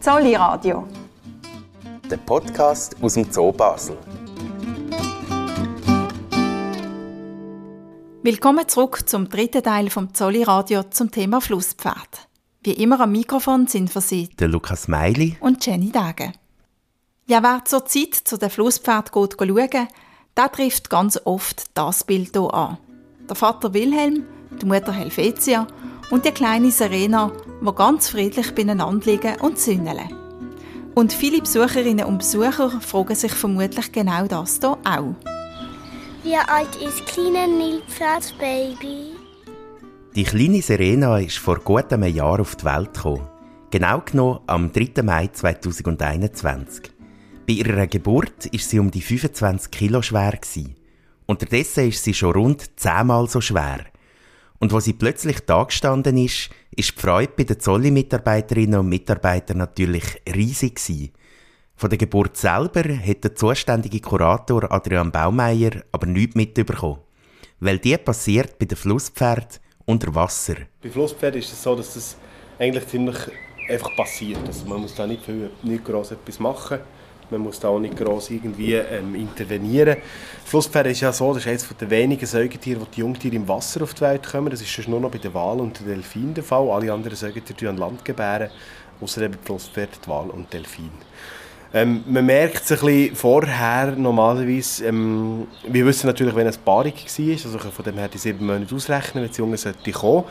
Zolli Radio. Der Podcast aus dem Zoo Basel. Willkommen zurück zum dritten Teil vom Zolli Radio zum Thema Flusspferd. Wie immer am Mikrofon sind für Sie der Lukas Meili und Jenny Dage. Ja, wer zur Zeit zu den Flusspferd geht schauen, der trifft ganz oft das Bild hier an. Der Vater Wilhelm, die Mutter Helvetia und die kleine Serena, die ganz friedlich beieinander liegen und sünneln. Und viele Besucherinnen und Besucher fragen sich vermutlich genau das hier auch. Wie alt ist kleine Nilpferdbaby? Die kleine Serena ist vor gut einem Jahr auf die Welt gekommen. Genau genommen am 3. Mai 2021. Bei ihrer Geburt ist sie um die 25 Kilo schwer gewesen. Unterdessen ist sie schon rund zehnmal so schwer. Und wo sie plötzlich da gestanden ist, ist die Freude bei den Zolli-Mitarbeiterinnen und Mitarbeitern natürlich riesig gewesen. Von der Geburt selber hat der zuständige Kurator Adrian Baumeier aber nichts mitbekommen. Weil die passiert bei den Flusspferden unter Wasser. Bei Flusspferden ist es so, dass das eigentlich ziemlich einfach passiert. Also man muss da nicht, viel, nicht gross etwas machen. Man muss da auch nicht gross irgendwie ähm, intervenieren. Flusspferd ist ja so, das ist eines der wenigen Säugetiere, wo die Jungtiere im Wasser auf die Welt kommen. Das ist schon nur noch bei den Walen und den Delfinen der Fall. Alle anderen Säugetiere an Land gebären, außer eben Flusspferd, die und Delfin. Ähm, man merkt es ein bisschen vorher normalerweise. Ähm, wir wissen natürlich, wenn es Paarung war, also von dem her die sieben Monate ausrechnen, wenn das Junge sollte kommen.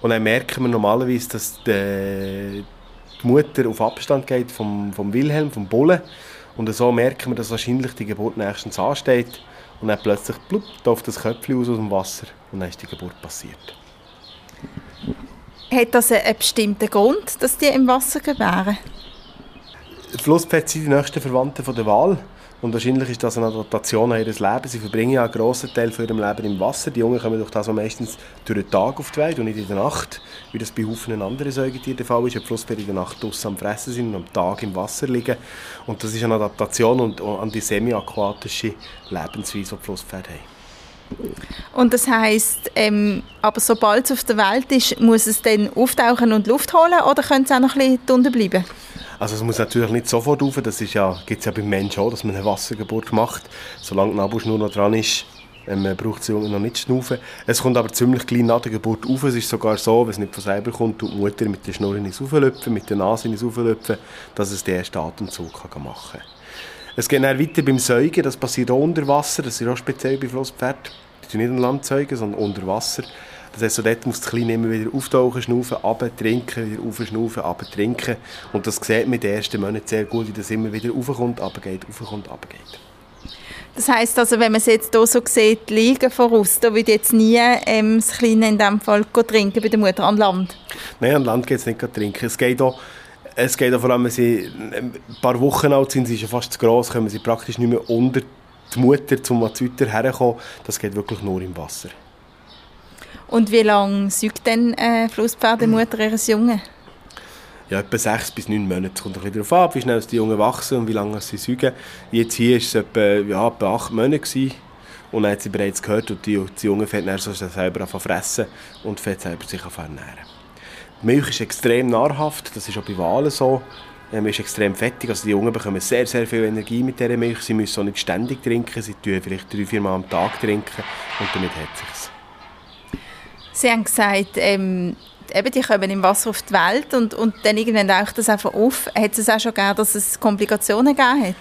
Und dann merken wir normalerweise, dass die, die Mutter auf Abstand geht vom, vom Wilhelm, vom Bullen. Und so merken wir, dass wahrscheinlich die Geburt nächstens ansteht. Und dann plötzlich plupp, taucht das Köpfchen aus, aus dem Wasser und dann ist die Geburt passiert. Hat das einen bestimmten Grund, dass die im Wasser gebären? Flusspferde sind die nächsten Verwandten der Wahl. Und wahrscheinlich ist das eine Adaptation an ihres Lebens. Sie verbringen ja einen grossen Teil von ihrem Leben im Wasser. Die Jungen kommen durch das meistens durch den Tag auf die Welt und nicht in der Nacht, wie das bei vielen anderen Säugetieren der Fall ist. Flusspferde in der Nacht draussen am Fressen sind und am Tag im Wasser liegen. Und das ist eine Adaptation und an die semi-aquatische Lebensweise, die Flusspferde haben. Und das heisst, ähm, aber sobald es auf der Welt ist, muss es dann auftauchen und Luft holen oder könnte es auch noch ein bisschen unten bleiben? Also es muss natürlich nicht sofort rauf, das ja, gibt es ja beim Menschen auch, dass man eine Wassergeburt macht. Solange die Nabelschnur noch dran ist, ähm, braucht es Junge noch nicht schnaufen. Es kommt aber ziemlich klein nach der Geburt auf. Es ist sogar so, wenn es nicht von selber kommt, tut die Mutter mit der Schnur ins Auflöpfen, mit der Nase ins Auflöpfen, dass es den ersten Atemzug kann machen kann. Es geht dann weiter beim Säugen, das passiert auch unter Wasser, das ist auch speziell bei Flusspferden. Die tun nicht an Land säugen, sondern unter Wasser. Das heißt, so dort muss das Kleine immer wieder auftauchen, schnaufen, runter, trinken, wieder aufschnaufen, runter, trinken. Und das sieht man in den ersten Monaten sehr gut, wie das immer wieder raufkommt, runtergeht, raufkommt, runtergeht. Das heisst also, wenn man es jetzt hier so sieht, liegen voraus, da wird jetzt nie ähm, das Kleine in diesem Fall trinken bei der Mutter an Land? Nein, an Land geht es nicht trinken. Es geht auch es geht auch vor allem, wenn sie ein paar Wochen alt sind, sie ist schon fast zu gross, können sie praktisch nicht mehr unter die Mutter zum Weiter herkommen. Das geht wirklich nur im Wasser. Und wie lange säugt denn eine Flusspferdemutter ihres Jungen? Ja, etwa sechs bis neun Monate. Es kommt ein bisschen darauf ab, wie schnell die Jungen wachsen und wie lange sie säugen. Jetzt hier war es etwa, ja, etwa acht Monate. Gewesen. Und dann hat sie bereits gehört, und die, die Jungen fängt dann selber an fressen und fängt selber sich an ernähren. Die Milch ist extrem nahrhaft, das ist auch bei Walen so. Ähm, ist extrem fettig, also die Jungen bekommen sehr, sehr viel Energie mit dieser Milch. Sie müssen auch nicht ständig trinken, sie trinken vielleicht drei, vier Mal am Tag trinken und damit hat es sich. Sie haben gesagt, ähm, eben, die kommen im Wasser auf die Welt und, und dann irgendwann taucht das einfach auf. Hat es auch schon gegeben, dass es Komplikationen gegeben hat?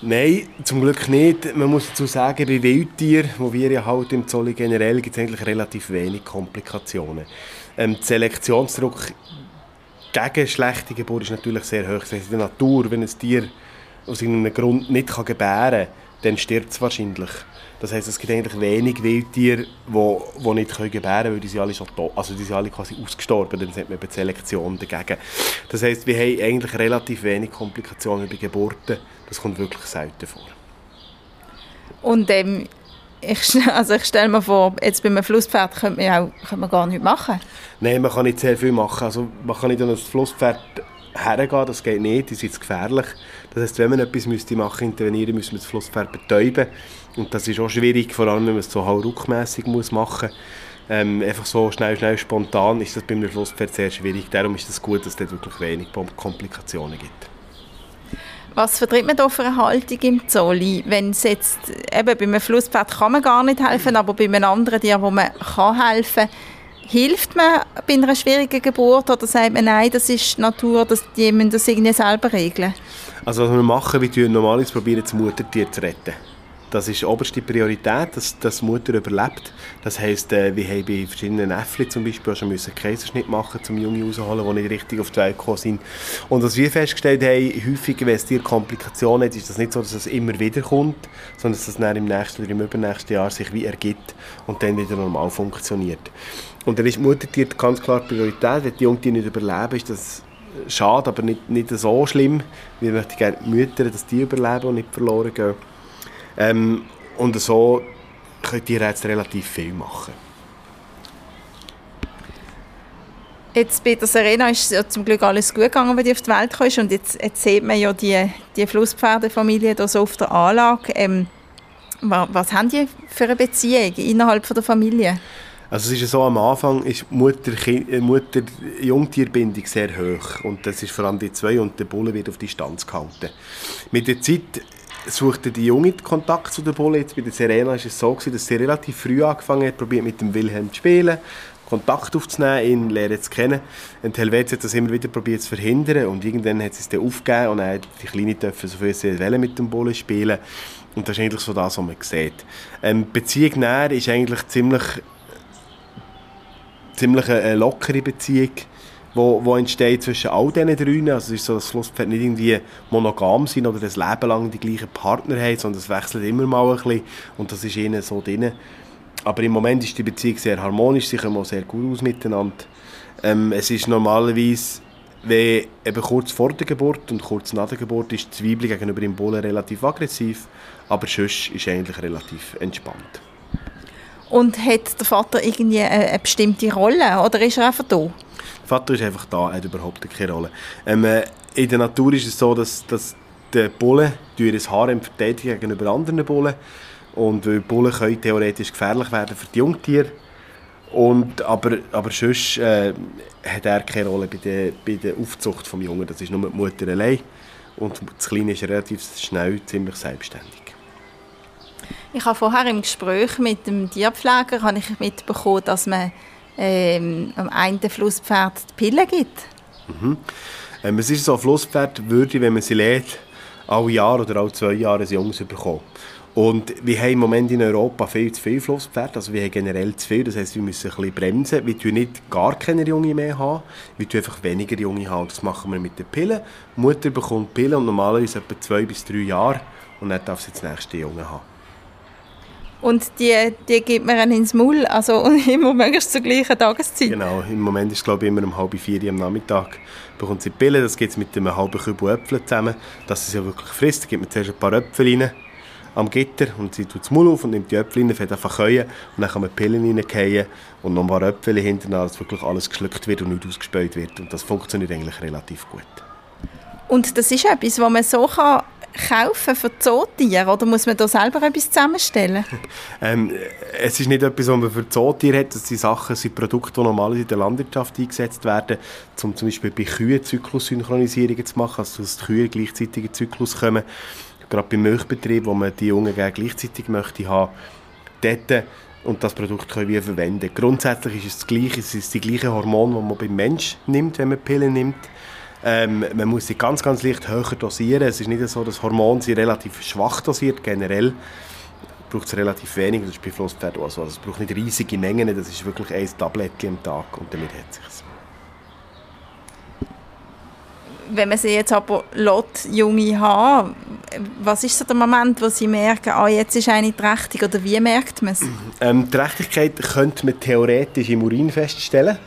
Nein, zum Glück nicht. Man muss dazu sagen, bei Wildtieren, wo wir ja halt im Zoll generell, gibt es eigentlich relativ wenig Komplikationen. Ähm, der Selektionsdruck gegen schlechte Geburt ist natürlich sehr hoch. Das heißt, in der Natur, wenn ein Tier aus irgendeinem Grund nicht gebären kann, dann stirbt es wahrscheinlich. Das heisst, es gibt eigentlich wenig Wildtiere, die, die nicht gebären können, weil die sind alle schon tot, also die sind alle quasi ausgestorben, dann hat man eben Selektion dagegen. Das heisst, wir haben eigentlich relativ wenig Komplikationen bei Geburten, das kommt wirklich selten vor. Und ähm, ich, also ich stelle mir vor, jetzt bei einem Flusspferd könnte man, auch, könnte man gar nichts machen. Nein, man kann nicht sehr viel machen. Also man kann nicht an ein Flusspferd hergehen, das geht nicht, das ist gefährlich. Das heißt, wenn man etwas müsste machen, intervenieren, müssen wir das Flusspferd betäuben. Und das ist auch schwierig, vor allem wenn man es so hauruckmässig machen muss. Ähm, einfach so schnell, schnell, spontan ist das bei einem Flusspferd sehr schwierig. Darum ist es gut, dass es dort wirklich wenig Komplikationen gibt. Was vertritt man da für eine Haltung im Zolli? Wenn es jetzt, eben bei einem Flusspferd kann man gar nicht helfen, aber bei einem anderen Tier, wo man kann helfen kann, hilft man bei einer schwierigen Geburt oder sagt man, nein, das ist die Natur, dass die müssen das irgendwie selber regeln? Also was wir machen, wir normalerweise probieren, das Muttertier zu retten. Das ist oberste Priorität, dass, die Mutter überlebt. Das heisst, äh, wir haben bei verschiedenen Äffchen zum Beispiel auch schon einen Kaiserschnitt machen um Junge rauszuholen, die nicht richtig auf die Welt gekommen sind. Und was wir festgestellt haben, häufig, wenn es dir Komplikationen hat, ist das nicht so, dass es immer wieder kommt, sondern dass es dann im nächsten oder im übernächsten Jahr sich wie ergibt und dann wieder normal funktioniert. Und dann ist die Muttertier ganz klar Priorität. Wenn die Jungtiere nicht überleben, ist das schade, aber nicht, nicht so schlimm. Wir möchten gerne die Mütter, dass die überleben und nicht verloren gehen. Ähm, und so könnt ihr jetzt relativ viel machen. Jetzt bei der Serena ist ja zum Glück alles gut gegangen, wenn die auf die Welt kam. Und jetzt, jetzt sieht man ja die, die Flusspferdefamilie hier so auf der Anlage. Ähm, was, was haben die für eine Beziehung innerhalb von der Familie? Also es ist so, am Anfang ist Mutter-Jungtierbindung Mutter sehr hoch und das ist vor allem die zwei und der Bulle wird auf Distanz gehalten. Mit der Zeit suchte die Junge Kontakt zu der Bulle. Jetzt bei der Serena war es so, dass sie relativ früh angefangen hat, probiert mit dem Wilhelm zu spielen, Kontakt aufzunehmen, ihn lernen zu kennen. Und Helvetia hat das immer wieder probiert zu verhindern und irgendwann hat sie es dann aufgegeben und dann die Kleine dürfen so viel sie wollen mit dem Bulle spielen. Und das ist eigentlich so das, was man sieht. Ähm, Beziehung näher ist eigentlich ziemlich, ziemlich eine lockere Beziehung wo, wo entsteht zwischen all diesen drei. Also es ist so, dass Flusspferde nicht irgendwie monogam sind oder das Leben lang die gleichen Partner haben, sondern es wechselt immer mal ein bisschen und das ist ihnen so drin. Aber im Moment ist die Beziehung sehr harmonisch, sie kommen auch sehr gut aus miteinander. Ähm, es ist normalerweise, wenn eben kurz vor der Geburt und kurz nach der Geburt ist die Zwiebel gegenüber dem Bullen relativ aggressiv, aber sonst ist eigentlich relativ entspannt. Und hat der Vater irgendwie eine, bestimmte Rolle oder ist er einfach da? Der Vater ist einfach da, hat überhaupt keine Rolle. Ähm, äh, in der Natur ist es so, dass, dass die Bullen ihr Harem verteidigen gegenüber anderen Bullen. Und weil Bullen können theoretisch gefährlich werden für die Jungtiere. Und, aber, aber sonst äh, hat er keine Rolle bei der, bei der Aufzucht des Jungen. Das ist nur die Mutter allein. Und das Kleine ist relativ schnell ziemlich selbstständig. Ich habe vorher im Gespräch mit dem Tierpfleger habe ich mitbekommen, dass man ähm, am einen Flusspferd die Pille gibt. Mhm. Ähm, es ist so, Flusspferd würde, wenn man sie lädt, alle Jahre oder alle zwei Jahre ein Jungs bekommen. Und wir haben im Moment in Europa viel zu viele Flusspferde, also wir haben generell zu viel, das heisst, wir müssen ein bisschen bremsen. Wir tun nicht gar keine Junge mehr haben, wir tun einfach weniger Junge haben. Das machen wir mit den Pillen. Die Mutter bekommt Pillen und normalerweise etwa zwei bis drei Jahre und dann darf sie das nächste Junge haben. Und die, die gibt man dann ins Maul, also immer möglichst zur gleichen Tageszeit. Genau, im Moment ist es glaube ich immer um halb vier am Nachmittag bekommt sie die Pille, das gibt es mit einem halben Kübel Äpfel zusammen, dass sie sie wirklich frisst. Da gibt man zuerst ein paar Äpfel rein am Gitter und sie tut das Maul auf und nimmt die Äpfel rein, fängt einfach und dann kann man die Pillen reingehen und noch ein paar Äpfel hinterher, dass wirklich alles geschluckt wird und nicht ausgespäut wird und das funktioniert eigentlich relativ gut. Und das ist etwas, was man so kann kaufen für Zootiere oder muss man da selber etwas zusammenstellen? ähm, es ist nicht etwas, was man für Zootiere hat. Das sind Sachen, sind Produkte, die normalerweise in der Landwirtschaft eingesetzt werden, um zum Beispiel bei Kühen Zyklussynchronisierungen zu machen, also dass die Kühe gleichzeitig in Zyklus kommen. Gerade beim Milchbetrieb, wo man die Jungen gleichzeitig möchte haben, dort und das Produkt können wir verwenden. Grundsätzlich ist es das gleiche, es ist die gleiche Hormone, die man beim Mensch nimmt, wenn man Pillen nimmt. Ähm, man muss sie ganz, ganz leicht höher dosieren. Es ist nicht so, dass Hormone sie relativ schwach dosiert, generell braucht es relativ wenig, das ist bei Flusspferden also, also es braucht nicht riesige Mengen, das ist wirklich ein Tablettchen am Tag und damit hat es sich Wenn man sie jetzt aber Lot junge haben, was ist so der Moment, wo sie merken, ah, jetzt ist eine trächtig oder wie merkt man es? Ähm, Trächtigkeit könnte man theoretisch im Urin feststellen.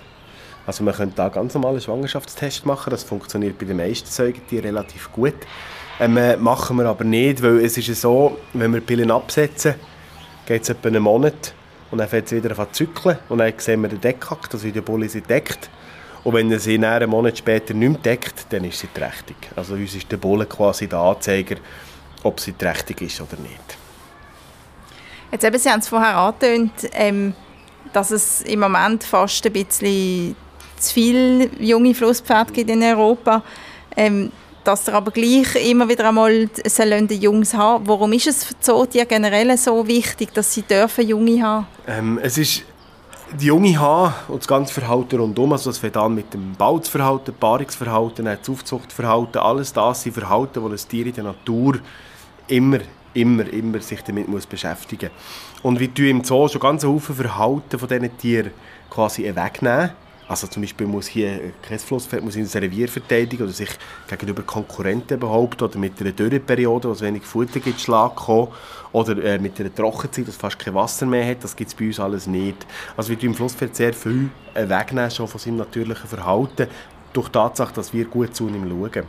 Also man könnte da ganz normalen Schwangerschaftstest machen, das funktioniert bei den meisten Säugetieren relativ gut. Ähm, äh, machen wir aber nicht, weil es ist so, wenn wir Pillen absetzen, geht es etwa einen Monat und dann fängt es wieder an zu zyklen und dann sehen wir den Deckhack, dass die Bulle sie deckt. Und wenn er sie einen Monat später nicht mehr deckt, dann ist sie trächtig. Also uns ist der Bulle quasi der Anzeiger, ob sie trächtig ist oder nicht. Jetzt eben, Sie haben es vorher angetönt, ähm, dass es im Moment fast ein bisschen zu viele junge Flusspferde gibt in Europa. Ähm, dass er aber gleich immer wieder einmal die Jungs haben. Warum ist es für Zootiere generell so wichtig, dass sie dürfen Junge haben? Ähm, es ist die Junge haben und das ganze Verhalten rundum, also das fängt an mit dem Balzverhalten, Paarungsverhalten, das Aufzuchtverhalten, alles das sind Verhalten, die ein Tier in der Natur immer, immer, immer sich damit muss beschäftigen muss. Und wie du im Zoo schon ganz viele Verhalten von diesen Tieren quasi wegnehmen also zum Beispiel muss hier ein Käseflusspferd muss in Revier verteidigen oder sich gegenüber Konkurrenten behaupten oder mit einer Dürreperiode, wo es wenig Futter gibt, Schlag kommen oder äh, mit einer Trockenzeit, dass fast kein Wasser mehr hat, das gibt es bei uns alles nicht. Also wir tun im Flusspferd sehr viel äh, wegnehmen schon von seinem natürlichen Verhalten durch die Tatsache, dass wir gut zu ihm schauen.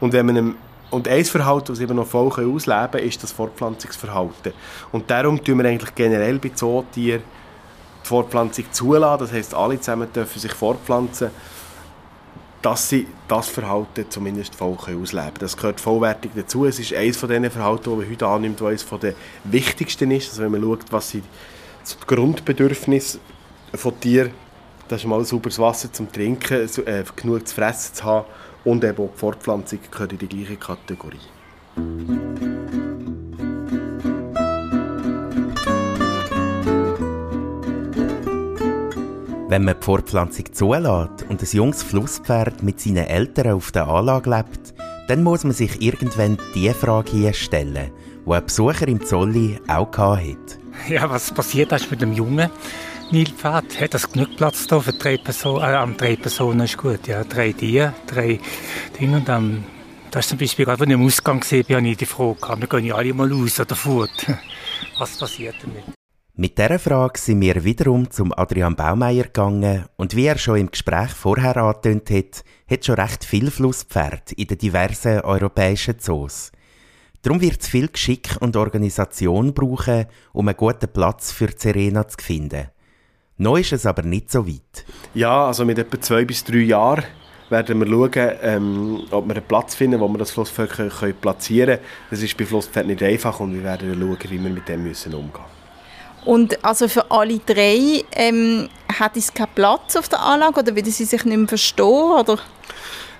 Und wenn man einem und ein Verhalten, das eben noch voll ausleben kann, ist das Fortpflanzungsverhalten. Und darum tun wir eigentlich generell bei Zootieren die Fortpflanzung zulassen. Das heißt, alle zusammen dürfen sich fortpflanzen, dass sie das Verhalten zumindest voll ausleben. Das gehört vollwertig dazu. Es ist eines von den Verhalten, die man heute annimmt, das eines der wichtigsten ist. Also wenn man schaut, was sind die Grundbedürfnisse von Tieren, das ist mal sauberes Wasser zum Trinken, äh, genug zu fressen zu haben und eben auch die Fortpflanzung gehört in die gleiche Kategorie. Wenn man die Fortpflanzung zulässt und ein junges Flusspferd mit seinen Eltern auf der Anlage lebt, dann muss man sich irgendwann die Frage hier stellen, die ein Besucher im Zolli auch hatte. Ja, was passiert ist mit dem Jungen Nilpferd? Hat das genug Platz da für drei Personen? Äh, drei Personen ist gut, ja. Drei Tiere, drei Dinge und dann das ist zum Beispiel gerade, als ich am Ausgang gesehen habe, ich die Frage wir gehen ja alle mal raus oder fort. Was passiert damit? Mit dieser Frage sind wir wiederum zum Adrian Baumeier gegangen und wie er schon im Gespräch vorher angetönt hat, hat schon recht viel Flusspferd in den diversen europäischen Zoos. Darum wird es viel Geschick und Organisation brauchen, um einen guten Platz für Serena zu finden. Noch ist es aber nicht so weit. Ja, also mit etwa zwei bis drei Jahren werden wir schauen, ähm, ob wir einen Platz finden, wo wir das Flusspferd platzieren können. Das ist bei Flusspferd nicht einfach und wir werden schauen, wie wir mit dem müssen umgehen müssen. Und also für alle drei ähm, hat es keinen Platz auf der Anlage oder würden sie sich nicht mehr verstehen? Oder?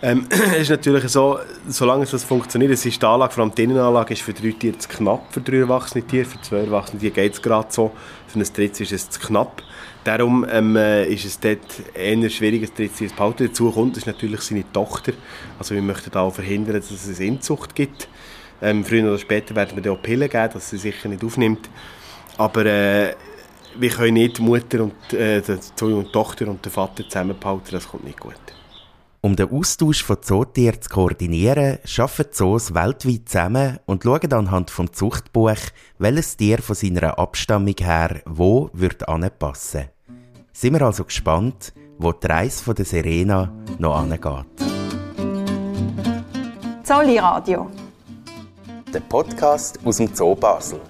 Ähm, es ist natürlich so, solange das funktioniert, es ist die Anlage, vor allem die Innenanlage, ist für drei Tiere zu knapp, für drei erwachsene Tiere, für zwei erwachsene Tiere geht es gerade so, für ein drittes ist es zu knapp. Darum ähm, äh, ist es dort eher schwierig, ein drittes Tier zu behalten. Dazu kommt ist natürlich seine Tochter, also wir möchten auch verhindern, dass es eine Inzucht gibt. Ähm, früher oder später werden wir auch Pillen geben, dass sie sicher nicht aufnimmt. Aber äh, wir können nicht die Mutter und, äh, die, und Tochter und den Vater zusammenbehalten, das kommt nicht gut. Um den Austausch von Zootieren zu koordinieren, arbeiten Zoos weltweit zusammen und schauen anhand vom Zuchtbuch, welches Tier von seiner Abstammung her wo wird anpassen. Sind wir also gespannt, wo die Reise von der Serena noch angeht. Zolli Radio. Der Podcast aus dem Zoo Basel.